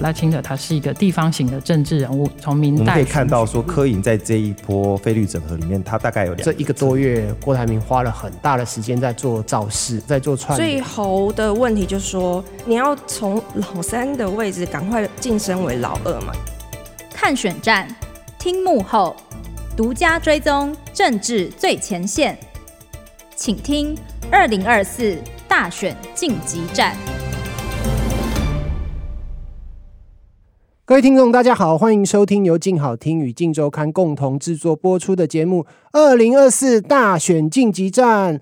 赖清德他是一个地方型的政治人物，从明代我们可以看到说，柯颖在这一波费率整合里面，他大概有两这一个多月，郭台铭花了很大的时间在做造势，在做串。最后的问题就是说，你要从老三的位置赶快晋升为老二嘛？看选战，听幕后，独家追踪政治最前线，请听二零二四大选晋级战。各位听众，大家好，欢迎收听由静好听与镜周刊共同制作播出的节目《二零二四大选晋级战》。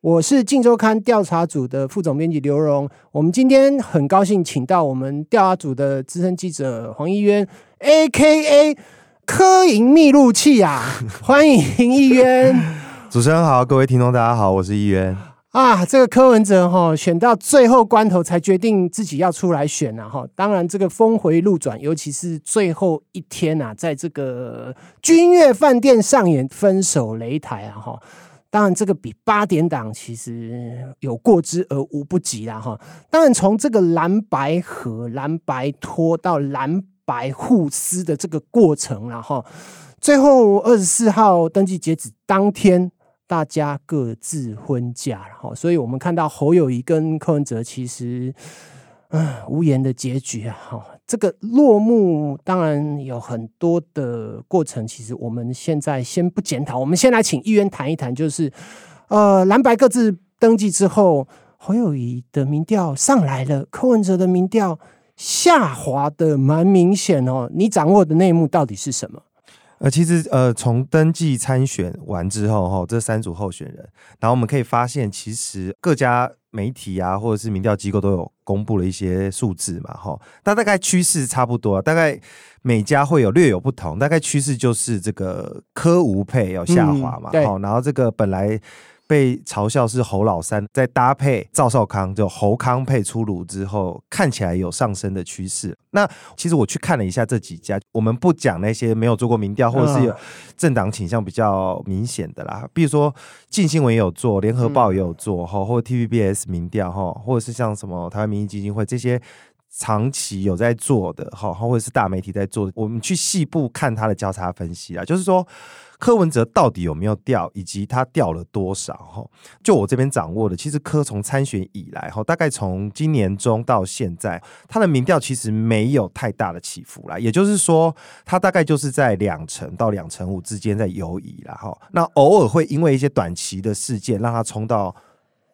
我是镜周刊调查组的副总编辑刘荣。我们今天很高兴请到我们调查组的资深记者黄义渊，A.K.A. 科营密录器啊！欢迎义渊。主持人好，各位听众大家好，我是义渊。啊，这个柯文哲哈选到最后关头才决定自己要出来选了哈。当然，这个峰回路转，尤其是最后一天啊，在这个君悦饭店上演分手擂台啊哈。当然，这个比八点档其实有过之而无不及啦哈。当然，从这个蓝白和、蓝白拖到蓝白互撕的这个过程，然后最后二十四号登记截止当天。大家各自婚嫁了哈，所以我们看到侯友谊跟柯文哲其实，嗯，无言的结局啊哈。这个落幕当然有很多的过程，其实我们现在先不检讨，我们先来请议员谈一谈，就是呃蓝白各自登记之后，侯友谊的民调上来了，柯文哲的民调下滑的蛮明显哦。你掌握的内幕到底是什么？呃，其实呃，从登记参选完之后，哈，这三组候选人，然后我们可以发现，其实各家媒体啊，或者是民调机构都有公布了一些数字嘛，哈，但大概趋势差不多，大概每家会有略有不同，大概趋势就是这个科无配要下滑嘛，好、嗯，然后这个本来。被嘲笑是侯老三，在搭配赵少康，就侯康配出炉之后，看起来有上升的趋势。那其实我去看了一下这几家，我们不讲那些没有做过民调或者是有政党倾向比较明显的啦，比如说近新闻也有做，联合报也有做哈，或者 TVBS 民调哈，或者是像什么台湾民意基金会这些长期有在做的哈，或者是大媒体在做的，我们去细部看他的交叉分析啊，就是说。柯文哲到底有没有掉，以及他掉了多少？哈，就我这边掌握的，其实柯从参选以来，哈，大概从今年中到现在，他的民调其实没有太大的起伏啦。也就是说，他大概就是在两成到两成五之间在游移啦。哈，那偶尔会因为一些短期的事件，让他冲到。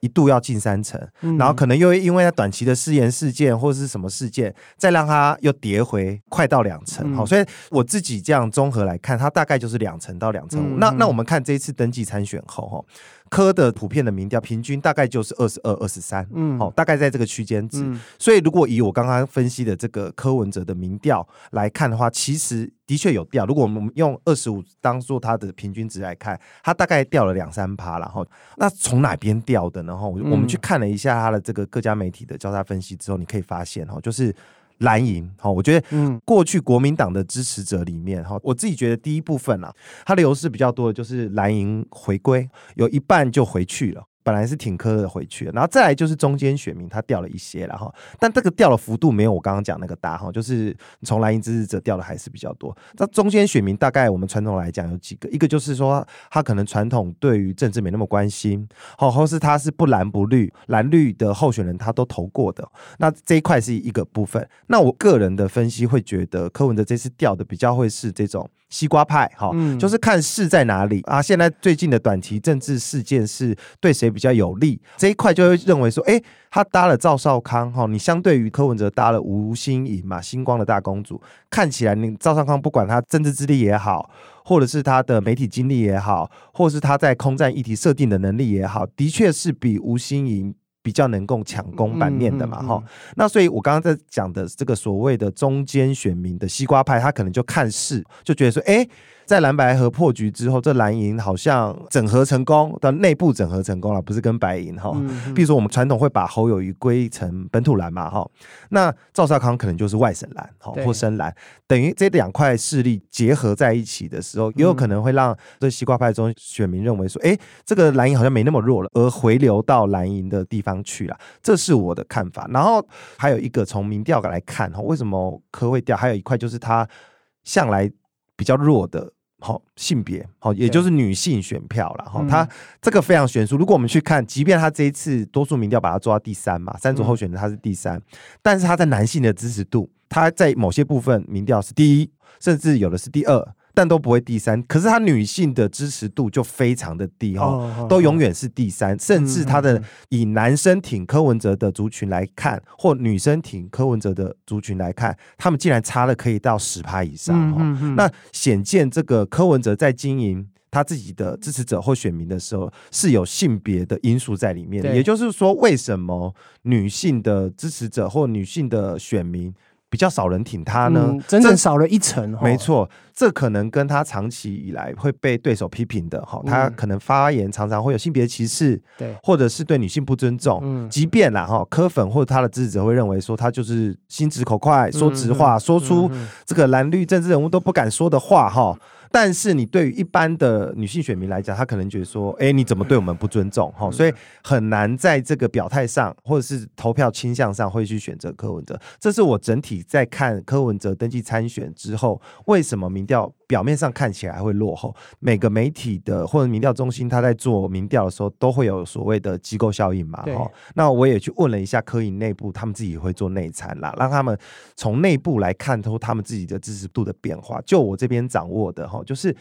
一度要进三成，然后可能又因为它短期的失言事件或者是什么事件，再让它又跌回快到两成，好，所以我自己这样综合来看，它大概就是两成到两成五。那那我们看这一次登记参选后，哈。柯的普遍的民调平均大概就是二十二、二十三，嗯，好，大概在这个区间值。嗯、所以如果以我刚刚分析的这个柯文哲的民调来看的话，其实的确有掉。如果我们用二十五当做它的平均值来看，它大概掉了两三趴。然后，那从哪边掉的呢？然后我们去看了一下它的这个各家媒体的交叉分析之后，你可以发现哈，就是。蓝营，好，我觉得，嗯，过去国民党的支持者里面，哈，我自己觉得第一部分啊，它的优势比较多的就是蓝营回归，有一半就回去了。本来是挺柯的回去，然后再来就是中间选民他掉了一些了哈，但这个掉的幅度没有我刚刚讲那个大哈，就是从蓝营支持者掉的还是比较多。那中间选民大概我们传统来讲有几个，一个就是说他可能传统对于政治没那么关心，好，或是他是不蓝不绿，蓝绿的候选人他都投过的，那这一块是一个部分。那我个人的分析会觉得柯文哲这次掉的比较会是这种。西瓜派，哈，就是看势在哪里啊。现在最近的短期政治事件是对谁比较有利，这一块就会认为说，哎，他搭了赵少康，哈，你相对于柯文哲搭了吴欣颖嘛，星光的大公主，看起来你赵少康不管他政治资历也好，或者是他的媒体经历也好，或者是他在空战议题设定的能力也好，的确是比吴欣盈。比较能够抢攻版面的嘛，哈、嗯嗯嗯，那所以我刚刚在讲的这个所谓的中间选民的西瓜派，他可能就看势，就觉得说，哎、欸。在蓝白合破局之后，这蓝银好像整合成功，的内部整合成功了，不是跟白银哈。比如说我们传统会把侯友谊归成本土蓝嘛哈，那赵少康可能就是外省蓝哈或深蓝，等于这两块势力结合在一起的时候，也有可能会让这西瓜派中选民认为说，哎，这个蓝银好像没那么弱了，而回流到蓝银的地方。方去了，这是我的看法。然后还有一个从民调来看，哈，为什么科会调？还有一块就是他向来比较弱的。好性别，好也就是女性选票了哈，他这个非常悬殊。如果我们去看，即便他这一次多数民调把他做到第三嘛，三组候选人他是第三，但是他在男性的支持度，他在某些部分民调是第一，甚至有的是第二。但都不会第三，可是她女性的支持度就非常的低哦，都永远是第三，甚至她的以男生挺柯文哲的族群来看，或女生挺柯文哲的族群来看，他们竟然差了可以到十趴以上哦。那显见这个柯文哲在经营他自己的支持者或选民的时候，是有性别的因素在里面。也就是说，为什么女性的支持者或女性的选民？比较少人挺他呢，嗯、整整少了一层。没错，这可能跟他长期以来会被对手批评的哈，他可能发言常常会有性别歧视，对，或者是对女性不尊重。嗯，即便啦哈，柯粉或者他的支持者会认为说他就是心直口快，说直话，说出这个蓝绿政治人物都不敢说的话哈。但是你对于一般的女性选民来讲，她可能觉得说，哎，你怎么对我们不尊重？哈，所以很难在这个表态上，或者是投票倾向上，会去选择柯文哲。这是我整体在看柯文哲登记参选之后，为什么民调表面上看起来会落后？每个媒体的或者民调中心，他在做民调的时候，都会有所谓的机构效应嘛？哈，那我也去问了一下科研内部，他们自己会做内参啦，让他们从内部来看出他们自己的支持度的变化。就我这边掌握的哈。就是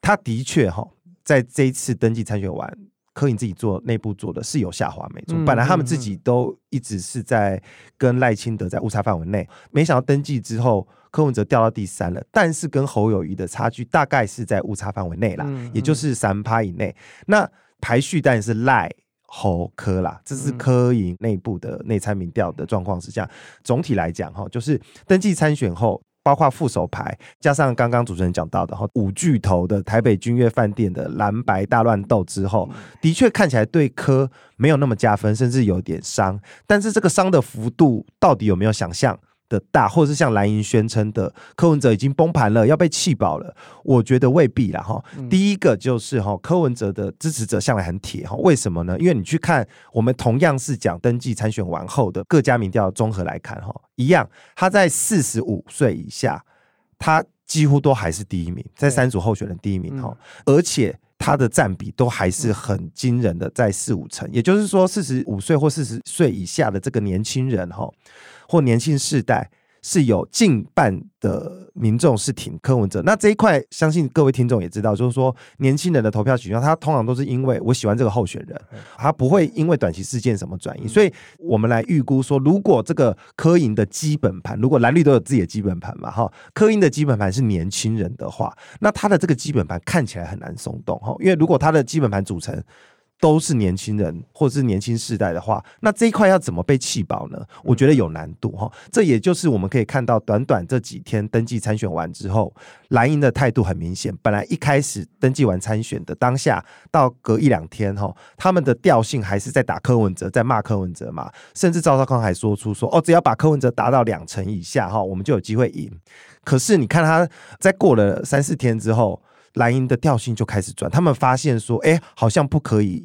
他的确哈，在这一次登记参选完，柯影自己做内部做的是有下滑没错。本来他们自己都一直是在跟赖清德在误差范围内，没想到登记之后，柯文哲掉到第三了。但是跟侯友谊的差距大概是在误差范围内啦，也就是三趴以内。那排序当然是赖侯柯啦，这是柯营内部的内参民调的状况是这样。总体来讲哈，就是登记参选后。包括副手牌，加上刚刚主持人讲到的哈五巨头的台北君悦饭店的蓝白大乱斗之后，的确看起来对科没有那么加分，甚至有点伤。但是这个伤的幅度到底有没有想象的大，或者是像蓝营宣称的柯文哲已经崩盘了，要被气饱了，我觉得未必啦哈。第一个就是哈柯文哲的支持者向来很铁哈，为什么呢？因为你去看我们同样是讲登记参选完后的各家民调综合来看哈，一样他在四十五岁以下，他几乎都还是第一名，在三组候选人第一名哈，而且他的占比都还是很惊人的，在四五成，也就是说四十五岁或四十岁以下的这个年轻人哈。或年轻世代是有近半的民众是挺柯文哲，那这一块相信各位听众也知道，就是说年轻人的投票取向，他通常都是因为我喜欢这个候选人，他不会因为短期事件什么转移，所以我们来预估说，如果这个柯营的基本盘，如果蓝绿都有自己的基本盘嘛，哈，柯营的基本盘是年轻人的话，那他的这个基本盘看起来很难松动，哈，因为如果他的基本盘组成。都是年轻人或者是年轻世代的话，那这一块要怎么被气饱呢？我觉得有难度哈。这也就是我们可以看到，短短这几天登记参选完之后，蓝营的态度很明显。本来一开始登记完参选的当下，到隔一两天哈，他们的调性还是在打柯文哲，在骂柯文哲嘛。甚至赵少康还说出说哦，只要把柯文哲打到两成以下哈，我们就有机会赢。可是你看他在过了三四天之后。蓝银的调性就开始转，他们发现说，哎、欸，好像不可以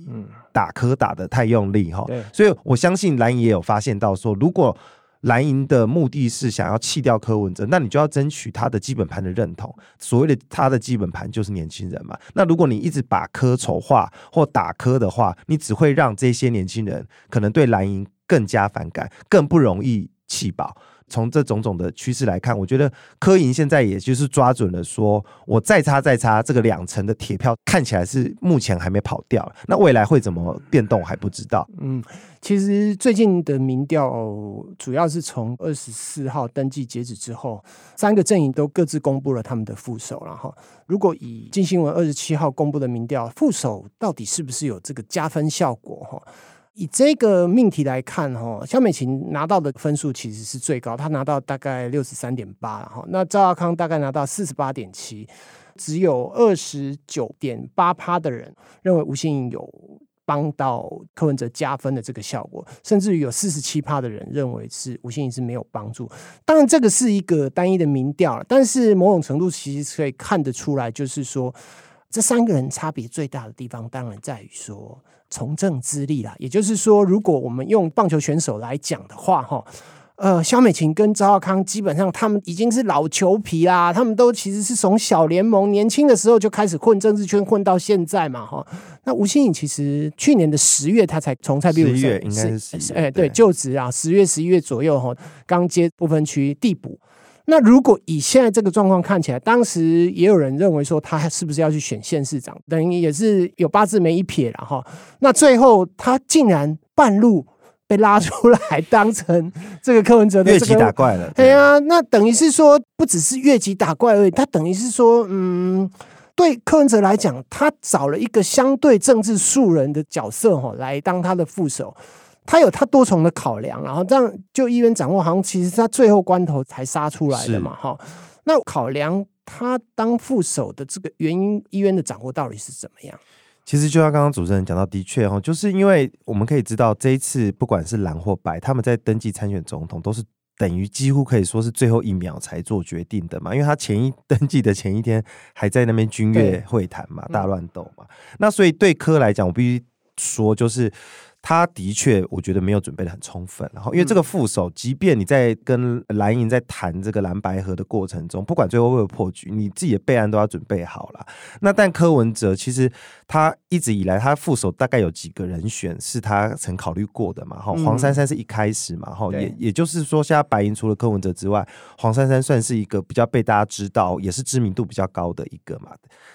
打科打的太用力哈，所以我相信蓝银也有发现到说，如果蓝营的目的是想要弃掉柯文哲，那你就要争取他的基本盘的认同。所谓的他的基本盘就是年轻人嘛。那如果你一直把科丑化或打科的话，你只会让这些年轻人可能对蓝营更加反感，更不容易弃保。从这种种的趋势来看，我觉得柯营现在也就是抓准了，说我再差再差，这个两成的铁票看起来是目前还没跑掉，那未来会怎么变动还不知道。嗯，其实最近的民调主要是从二十四号登记截止之后，三个阵营都各自公布了他们的副手，然后如果以金新闻二十七号公布的民调，副手到底是不是有这个加分效果？哈。以这个命题来看，哈，萧美琴拿到的分数其实是最高，她拿到大概六十三点八，哈，那赵亚康大概拿到四十八点七，只有二十九点八趴的人认为吴欣颖有帮到柯文哲加分的这个效果，甚至于有四十七趴的人认为是吴欣颖是没有帮助。当然，这个是一个单一的民调了，但是某种程度其实可以看得出来，就是说。这三个人差别最大的地方，当然在于说从政资历啦。也就是说，如果我们用棒球选手来讲的话，哈。呃，萧美琴跟赵浩康基本上他们已经是老球皮啦，他们都其实是从小联盟年轻的时候就开始混政治圈，混到现在嘛，哈。那吴欣颖其实去年的十月他才从蔡壁如，十月应该是哎，对，就职啊，十月十一月左右哈，刚接不分区递补。那如果以现在这个状况看起来，当时也有人认为说他是不是要去选县市长，等于也是有八字没一撇了哈。那最后他竟然半路。被拉出来当成这个柯文哲的越级打怪了，对啊，那等于是说不只是越级打怪而已，他等于是说，嗯，对柯文哲来讲，他找了一个相对政治素人的角色哈，来当他的副手，他有他多重的考量，然后这样就议员掌握，好像其实他最后关头才杀出来的嘛，哈。那考量他当副手的这个原因，议员的掌握到底是怎么样？其实就像刚刚主持人讲到，的确哈，就是因为我们可以知道，这一次不管是蓝或白，他们在登记参选总统，都是等于几乎可以说是最后一秒才做决定的嘛。因为他前一登记的前一天还在那边军乐会谈嘛，大乱斗嘛。那所以对柯来讲，我必须说就是。他的确，我觉得没有准备的很充分。然后，因为这个副手，即便你在跟蓝银在谈这个蓝白合的过程中，不管最后会不会破局，你自己的备案都要准备好了。那但柯文哲其实他一直以来，他副手大概有几个人选是他曾考虑过的嘛？哈，黄珊珊是一开始嘛？哈，也也就是说，现在白银除了柯文哲之外，黄珊珊算是一个比较被大家知道，也是知名度比较高的一个嘛。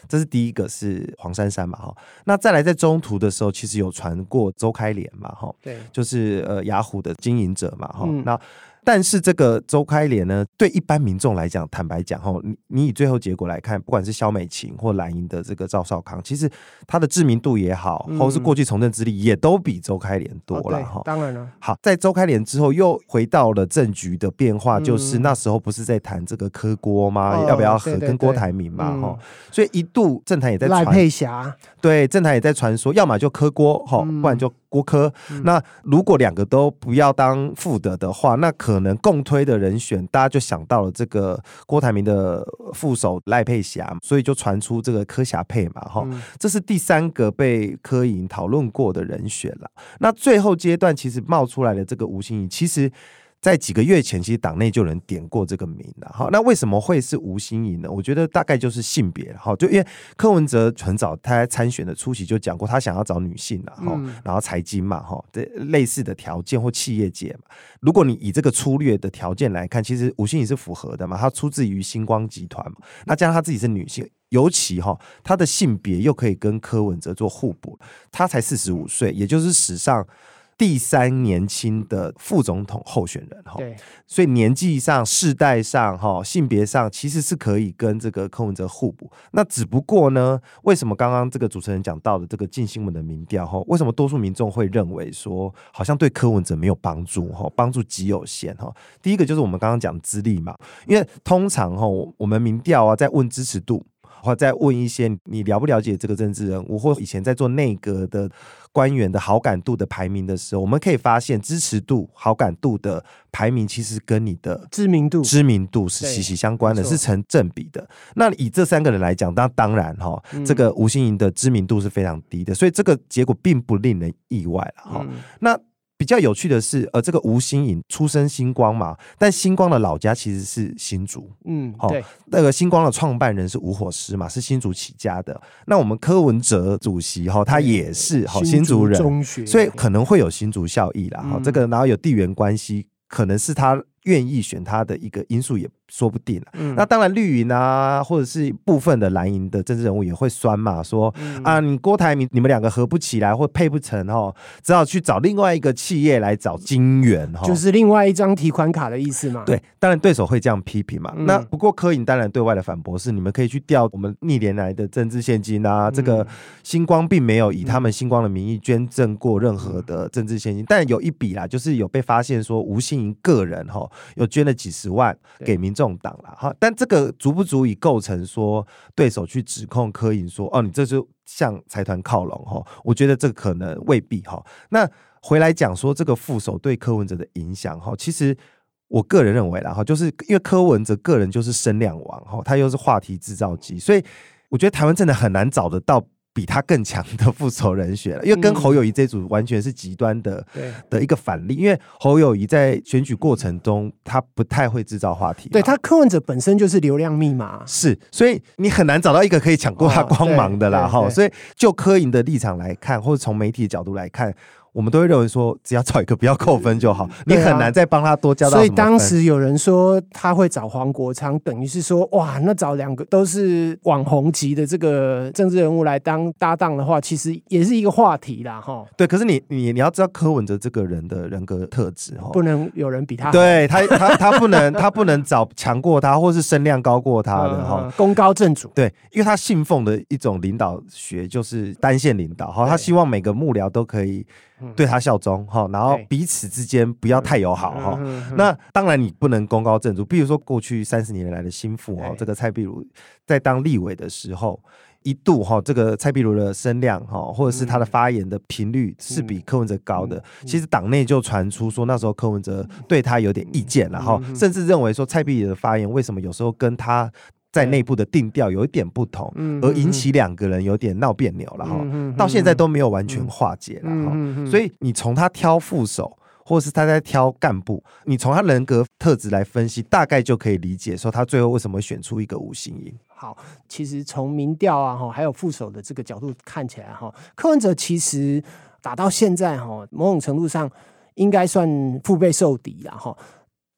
这是第一个是黄珊珊嘛？哈，那再来在中途的时候，其实有传过周开。脸嘛，哈，对，就是呃雅虎的经营者嘛，哈、嗯，那。但是这个周开莲呢，对一般民众来讲，坦白讲哈，你你以最后结果来看，不管是萧美琴或蓝营的这个赵少康，其实他的知名度也好，或是过去从政资历，也都比周开莲多了哈。当然了，好，在周开莲之后，又回到了政局的变化，就是那时候不是在谈这个柯郭吗、嗯？要不要和跟郭台铭嘛？哈、嗯，所以一度政坛也在传，赖佩霞，对，政坛也在传说，要么就柯郭哈，不然就。郭柯，那如果两个都不要当副的的话，那可能共推的人选，大家就想到了这个郭台铭的副手赖佩霞，所以就传出这个柯霞配嘛，哈，这是第三个被柯莹讨论过的人选了。那最后阶段其实冒出来的这个吴欣怡，其实。在几个月前，其实党内就有人点过这个名了。好，那为什么会是吴欣怡呢？我觉得大概就是性别。好，就因为柯文哲很早他在参选的初期就讲过，他想要找女性了。哈，然后财经嘛，哈，这类似的条件或企业界嘛。如果你以这个粗略的条件来看，其实吴欣怡是符合的嘛。她出自于星光集团嘛。那加上她自己是女性，尤其哈，他的性别又可以跟柯文哲做互补。他才四十五岁，也就是史上。第三年轻的副总统候选人哈，所以年纪上、世代上、哈性别上，其实是可以跟这个柯文哲互补。那只不过呢，为什么刚刚这个主持人讲到的这个近新闻的民调哈，为什么多数民众会认为说，好像对柯文哲没有帮助哈，帮助极有限哈？第一个就是我们刚刚讲资历嘛，因为通常哈，我们民调啊，在问支持度。或再问一些你了不了解这个政治人物，或以前在做内阁的官员的好感度的排名的时候，我们可以发现支持度、好感度的排名其实跟你的知名度、知名度是息息相关的，是成正比的。那以这三个人来讲，当当然哈，这个吴欣盈的知名度是非常低的，所以这个结果并不令人意外了哈。那比较有趣的是，呃，这个吴新颖出身星光嘛，但星光的老家其实是新竹，嗯，好，那个星光的创办人是吴火师嘛，是新竹起家的。那我们柯文哲主席哈，他也是好新竹人，所以可能会有新竹效益啦。哈、嗯，这个然后有地缘关系，可能是他愿意选他的一个因素也。说不定啊，嗯，那当然绿营啊，或者是部分的蓝营的政治人物也会酸嘛，说、嗯、啊，你郭台铭你们两个合不起来或配不成哦，只好去找另外一个企业来找金援哈，就是另外一张提款卡的意思嘛。对，当然对手会这样批评嘛。嗯、那不过柯营当然对外的反驳是，你们可以去调我们历年来的政治现金啊，嗯、这个星光并没有以他们星光的名义捐赠过任何的政治现金，嗯、但有一笔啦，就是有被发现说吴欣盈个人哈，有捐了几十万给民众。重党了哈，但这个足不足以构成说对手去指控柯营说哦，你这就向财团靠拢哈？我觉得这可能未必哈。那回来讲说这个副手对柯文哲的影响哈，其实我个人认为啦哈，就是因为柯文哲个人就是声量王哈，他又是话题制造机，所以我觉得台湾真的很难找得到。比他更强的复仇人选了，因为跟侯友谊这组完全是极端的、嗯、的一个反例。因为侯友谊在选举过程中，他不太会制造话题。对，他柯文哲本身就是流量密码，是，所以你很难找到一个可以抢过他光芒的啦。哈、哦，所以就柯莹的立场来看，或者从媒体的角度来看。我们都会认为说，只要找一个不要扣分就好，你很难再帮他多加到。所以当时有人说他会找黄国昌，等于是说，哇，那找两个都是网红级的这个政治人物来当搭档的话，其实也是一个话题啦，哈。对，可是你你你要知道柯文哲这个人的人格特质，哈，不能有人比他好。对他他他不能他不能找强过他，或是声量高过他的哈，功高震主。对，因为他信奉的一种领导学就是单线领导，哈，他希望每个幕僚都可以。对他效忠哈，然后彼此之间不要太友好哈。那当然你不能功高震主，比如说过去三十年来的心腹哦，这个蔡壁如在当立委的时候，一度哈这个蔡壁如的声量哈，或者是他的发言的频率是比柯文哲高的。其实党内就传出说那时候柯文哲对他有点意见，然后甚至认为说蔡壁如的发言为什么有时候跟他。在内部的定调有一点不同，而引起两个人有点闹别扭了哈，到现在都没有完全化解了哈。所以你从他挑副手，或者是他在挑干部，你从他人格特质来分析，大概就可以理解说他最后为什么会选出一个吴欣盈。好，其实从民调啊哈，还有副手的这个角度看起来哈，柯文哲其实打到现在哈，某种程度上应该算腹背受敌了哈。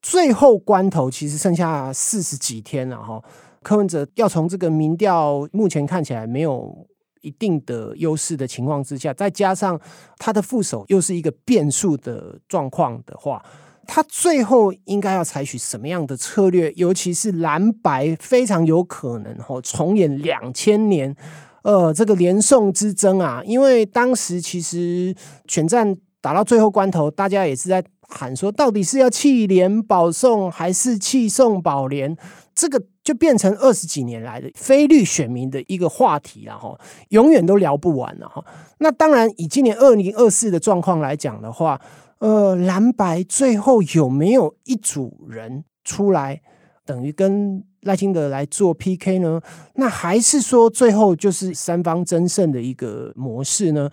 最后关头其实剩下四十几天了哈。柯文哲要从这个民调目前看起来没有一定的优势的情况之下，再加上他的副手又是一个变数的状况的话，他最后应该要采取什么样的策略？尤其是蓝白非常有可能哈重演两千年呃这个连宋之争啊，因为当时其实选战打到最后关头，大家也是在喊说，到底是要弃连保宋还是弃宋保连？这个就变成二十几年来的非绿选民的一个话题了哈，永远都聊不完了哈。那当然，以今年二零二四的状况来讲的话，呃，蓝白最后有没有一组人出来，等于跟赖清德来做 PK 呢？那还是说最后就是三方争胜的一个模式呢？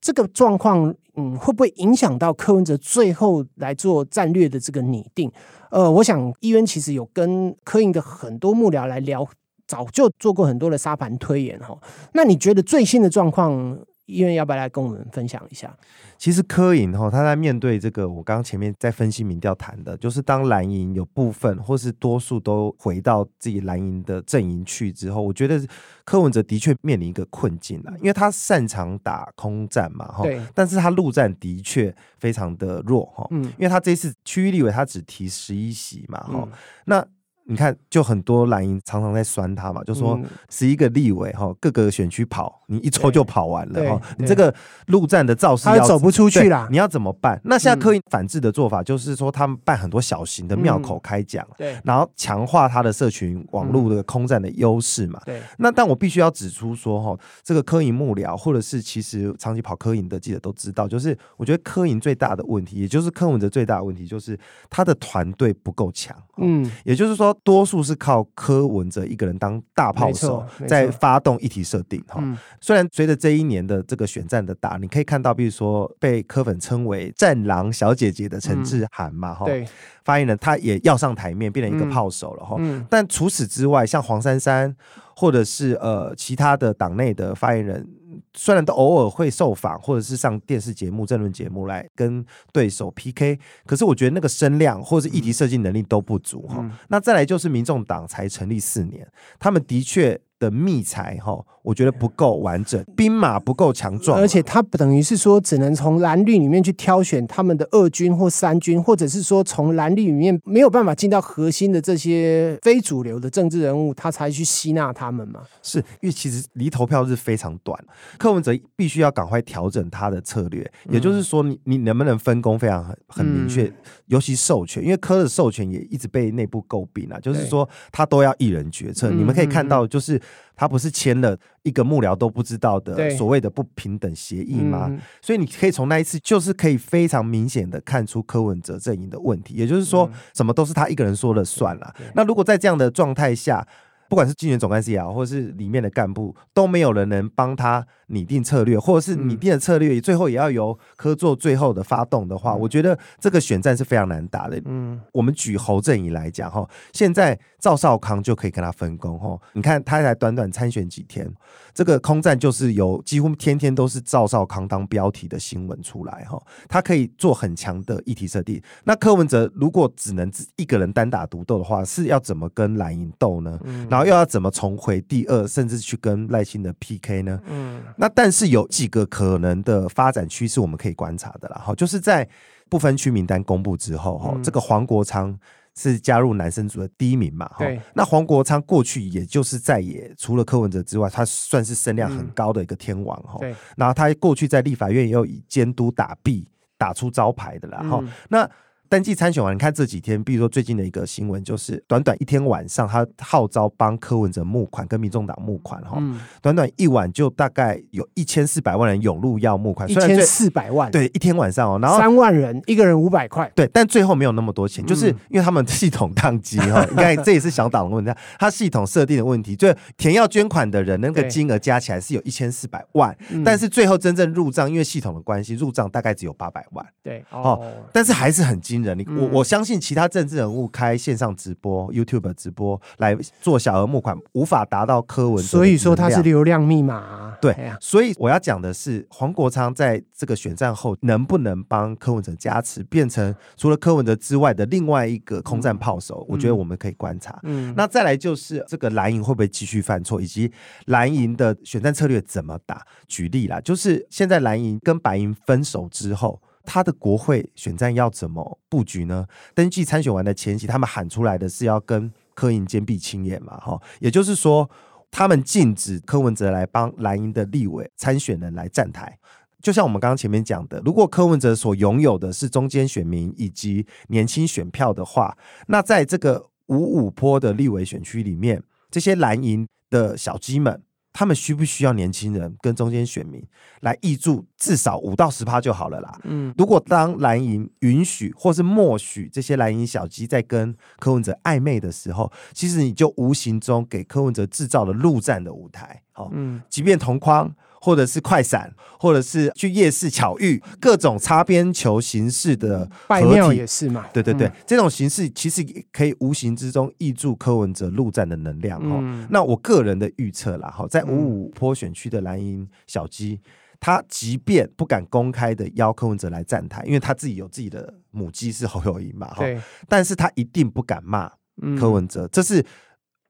这个状况，嗯，会不会影响到柯文哲最后来做战略的这个拟定？呃，我想议员其实有跟柯营的很多幕僚来聊，早就做过很多的沙盘推演哈。那你觉得最新的状况？议员要不要来跟我们分享一下？其实柯营哈，他在面对这个，我刚刚前面在分析民调谈的，就是当蓝营有部分或是多数都回到自己蓝营的阵营去之后，我觉得柯文哲的确面临一个困境啊，因为他擅长打空战嘛哈，但是他陆战的确非常的弱哈，嗯，因为他这次区域立委他只提十一席嘛哈，那。你看，就很多蓝营常常在酸他嘛，就说十一个立委哈，各个选区跑，你一抽就跑完了哈，你这个陆战的造势要走不出去啦，你要怎么办？那现在柯营反制的做法就是说，他们办很多小型的庙口开讲，对，然后强化他的社群网络的空战的优势嘛。对，那但我必须要指出说哈，这个科营幕僚或者是其实长期跑科营的记者都知道，就是我觉得科营最大的问题，也就是柯文哲最大的问题，就是他的团队不够强。嗯，也就是说。多数是靠柯文哲一个人当大炮手，在发动议题设定哈。嗯、虽然随着这一年的这个选战的打，你可以看到，比如说被柯粉称为“战狼小姐姐”的陈志涵嘛哈，对，发言人他也要上台面，变成一个炮手了哈。但除此之外，像黄珊珊或者是呃其他的党内的发言人。虽然都偶尔会受访，或者是上电视节目、政论节目来跟对手 PK，可是我觉得那个声量或者是议题设计能力都不足哈。嗯、那再来就是民众党才成立四年，他们的确。的密材哈，我觉得不够完整，兵马不够强壮，而且他等于是说，只能从蓝绿里面去挑选他们的二军或三军，或者是说从蓝绿里面没有办法进到核心的这些非主流的政治人物，他才去吸纳他们嘛？是因为其实离投票日非常短，柯文哲必须要赶快调整他的策略，也就是说，你你能不能分工非常很很明确，嗯、尤其授权，因为柯的授权也一直被内部诟病啊，就是说他都要一人决策，对你们可以看到就是。他不是签了一个幕僚都不知道的所谓的不平等协议吗？嗯、所以你可以从那一次，就是可以非常明显的看出柯文哲阵营的问题，也就是说，什么都是他一个人说了算了。那如果在这样的状态下，不管是竞选总干事也好，或者是里面的干部，都没有人能帮他拟定策略，或者是拟定的策略最后也要由科做最后的发动的话，我觉得这个选战是非常难打的。嗯，我们举侯振宇来讲哈，现在赵少康就可以跟他分工哈。你看他才短短参选几天，这个空战就是有几乎天天都是赵少康当标题的新闻出来哈，他可以做很强的议题设定。那柯文哲如果只能一个人单打独斗的话，是要怎么跟蓝营斗呢？然后又要怎么重回第二，甚至去跟赖清德 PK 呢？嗯，那但是有几个可能的发展趋势，我们可以观察的啦。哈，就是在不分区名单公布之后，哈，这个黄国昌是加入男生组的第一名嘛？哈，那黄国昌过去也就是在野，除了柯文哲之外，他算是声量很高的一个天王哈。对，然后他过去在立法院也有以监督打弊打出招牌的啦。哈，那。登记参选完，你看这几天，比如说最近的一个新闻，就是短短一天晚上，他号召帮柯文哲募款，跟民众党募款，哈、嗯，短短一晚就大概有一千四百万人涌入要募款，一千四百万，对，一天晚上哦，然后三万人，一个人五百块，对，但最后没有那么多钱，就是因为他们系统宕机哈，应该这也是小党的问题，他系统设定的问题，就填要捐款的人那个金额加起来是有一千四百万，但是最后真正入账，因为系统的关系，入账大概只有八百万，对，哦，但是还是很惊。你我我相信其他政治人物开线上直播、YouTube 直播来做小额募款，无法达到柯文哲，所以说他是流量密码。对，所以我要讲的是，黄国昌在这个选战后能不能帮柯文哲加持，变成除了柯文哲之外的另外一个空战炮手？我觉得我们可以观察。嗯，那再来就是这个蓝营会不会继续犯错，以及蓝营的选战策略怎么打？举例啦，就是现在蓝营跟白银分手之后。他的国会选战要怎么布局呢？登记参选完的前夕，他们喊出来的是要跟柯营坚壁清野嘛，哈，也就是说，他们禁止柯文哲来帮蓝营的立委参选人来站台。就像我们刚刚前面讲的，如果柯文哲所拥有的是中间选民以及年轻选票的话，那在这个五五坡的立委选区里面，这些蓝营的小鸡们。他们需不需要年轻人跟中间选民来挹注至少五到十趴就好了啦。嗯，如果当蓝营允许或是默许这些蓝营小鸡在跟柯文哲暧昧的时候，其实你就无形中给柯文哲制造了陆战的舞台。好，嗯，即便同框。或者是快闪，或者是去夜市巧遇，各种擦边球形式的拜庙也是嘛？对对对，嗯、这种形式其实也可以无形之中挹注柯文哲陆战的能量哈。嗯、那我个人的预测啦，哈，在五五坡选区的蓝营小鸡，他即便不敢公开的邀柯文哲来站台，因为他自己有自己的母鸡是侯友宜嘛，哈对，但是他一定不敢骂柯文哲，嗯、这是。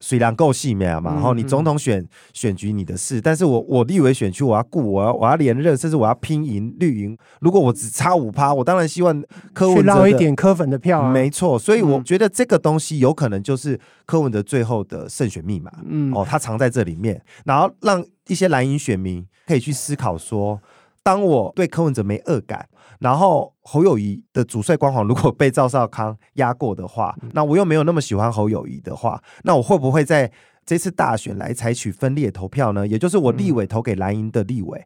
虽然够细密嘛，然后你总统选选举你的事，但是我我立委选区我要顾，我要我要连任，甚至我要拼赢绿营。如果我只差五趴，我当然希望柯文哲捞一点柯粉的票啊。没错，所以我觉得这个东西有可能就是柯文哲最后的胜选密码。嗯，哦，他藏在这里面，然后让一些蓝营选民可以去思考说，当我对柯文哲没恶感。然后侯友谊的主帅光环如果被赵少康压过的话，那我又没有那么喜欢侯友谊的话，那我会不会在这次大选来采取分裂投票呢？也就是我立委投给蓝营的立委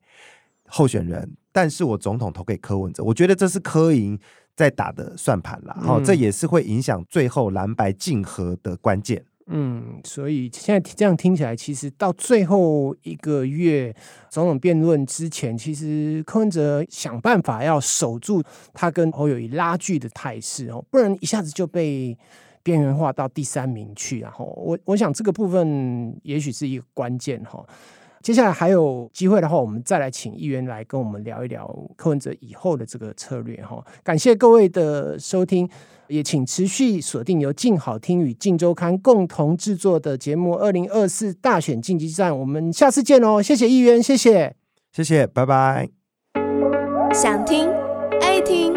候选人，但是我总统投给柯文哲，我觉得这是柯营在打的算盘啦。好，这也是会影响最后蓝白竞合的关键。嗯，所以现在这样听起来，其实到最后一个月总统辩论之前，其实柯文哲想办法要守住他跟侯友谊拉锯的态势哦，不然一下子就被边缘化到第三名去。然后我我想这个部分也许是一个关键哈。接下来还有机会的话，我们再来请议员来跟我们聊一聊柯文哲以后的这个策略哈。感谢各位的收听。也请持续锁定由静好听与静周刊共同制作的节目《二零二四大选晋级战》，我们下次见哦！谢谢议员，谢谢，谢谢，拜拜。想听爱听，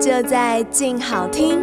就在静好听。